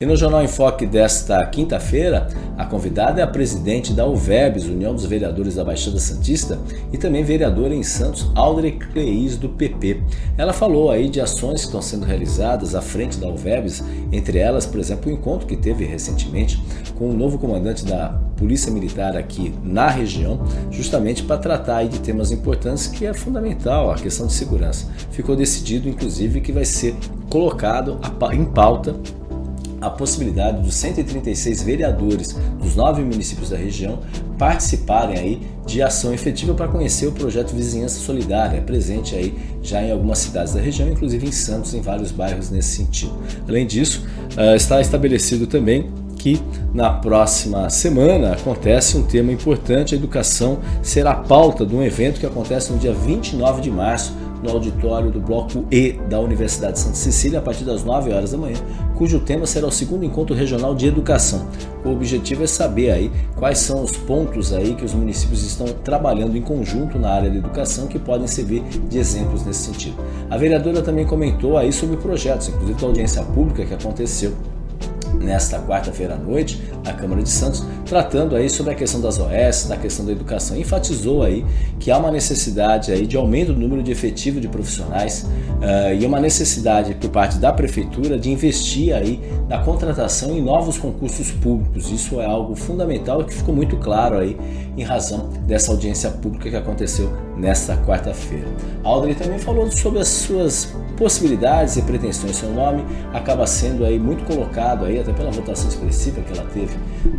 E no Jornal em Foque desta quinta-feira, a convidada é a presidente da UVEBS, União dos Vereadores da Baixada Santista, e também vereadora em Santos, Audrey Cleis, do PP. Ela falou aí de ações que estão sendo realizadas à frente da UVEBS, entre elas, por exemplo, o encontro que teve recentemente com o novo comandante da Polícia Militar aqui na região, justamente para tratar aí de temas importantes que é fundamental, a questão de segurança. Ficou decidido, inclusive, que vai ser colocado em pauta a possibilidade dos 136 vereadores dos nove municípios da região participarem aí de ação efetiva para conhecer o projeto Vizinhança Solidária, presente aí já em algumas cidades da região, inclusive em Santos, em vários bairros nesse sentido. Além disso, eh, está estabelecido também que na próxima semana acontece um tema importante, a educação será a pauta de um evento que acontece no dia 29 de março no auditório do Bloco E da Universidade de Santa Cecília a partir das 9 horas da manhã, cujo tema será o segundo encontro regional de educação. O objetivo é saber aí quais são os pontos aí que os municípios estão trabalhando em conjunto na área da educação que podem servir de exemplos nesse sentido. A vereadora também comentou aí sobre projetos, inclusive da audiência pública que aconteceu nesta quarta-feira à noite, na Câmara de Santos, tratando aí sobre a questão das OS, da questão da educação. Enfatizou aí que há uma necessidade aí de aumento do número de efetivo de profissionais uh, e uma necessidade por parte da prefeitura de investir aí na contratação em novos concursos públicos. Isso é algo fundamental que ficou muito claro aí em razão dessa audiência pública que aconteceu nesta quarta-feira. Audrey também falou sobre as suas possibilidades e pretensões. Seu nome acaba sendo aí muito colocado aí até pela votação expressiva que ela teve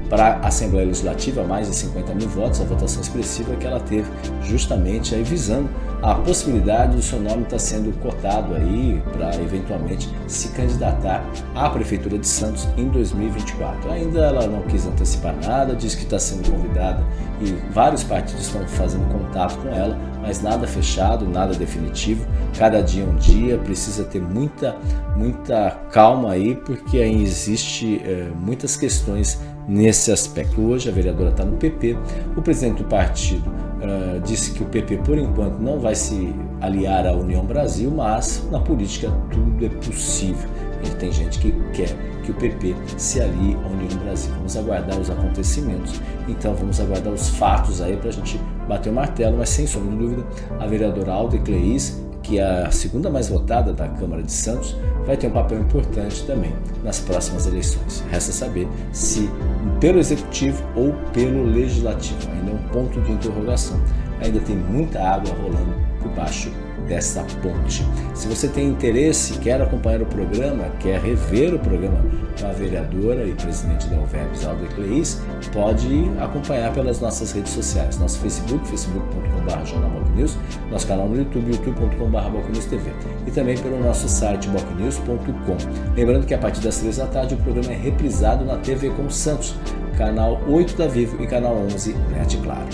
para a Assembleia Legislativa, mais de 50 mil votos, a votação expressiva que ela teve justamente aí visando a possibilidade do seu nome estar tá sendo cotado aí para eventualmente se candidatar à Prefeitura de Santos em 2024. Ainda ela não quis antecipar nada, diz que está sendo convidada e vários partidos estão fazendo contato com ela, mas nada fechado, nada definitivo. Cada dia é um dia, precisa ter muita, muita calma aí, porque aí existe é, muitas questões nesse aspecto. Hoje a vereadora está no PP, o presidente do partido uh, disse que o PP por enquanto não vai se aliar à União Brasil, mas na política tudo é possível. E tem gente que quer que o PP se alie à União Brasil. Vamos aguardar os acontecimentos, então vamos aguardar os fatos aí para a gente bater o martelo, mas sem sombra de dúvida, a vereadora Alda Cleis que é a segunda mais votada da Câmara de Santos, vai ter um papel importante também nas próximas eleições. Resta saber se pelo executivo ou pelo legislativo. Ainda é um ponto de interrogação. Ainda tem muita água rolando por baixo dessa ponte. Se você tem interesse, quer acompanhar o programa, quer rever o programa com a vereadora e presidente da UVEBS, Alda Cleis, pode acompanhar pelas nossas redes sociais. Nosso Facebook, facebook.com.br News, nosso canal no YouTube, youtube.com.br TV e também pelo nosso site bocnews.com. Lembrando que a partir das 3 da tarde o programa é reprisado na TV com Santos, canal 8 da Vivo e canal 11 Net Claro.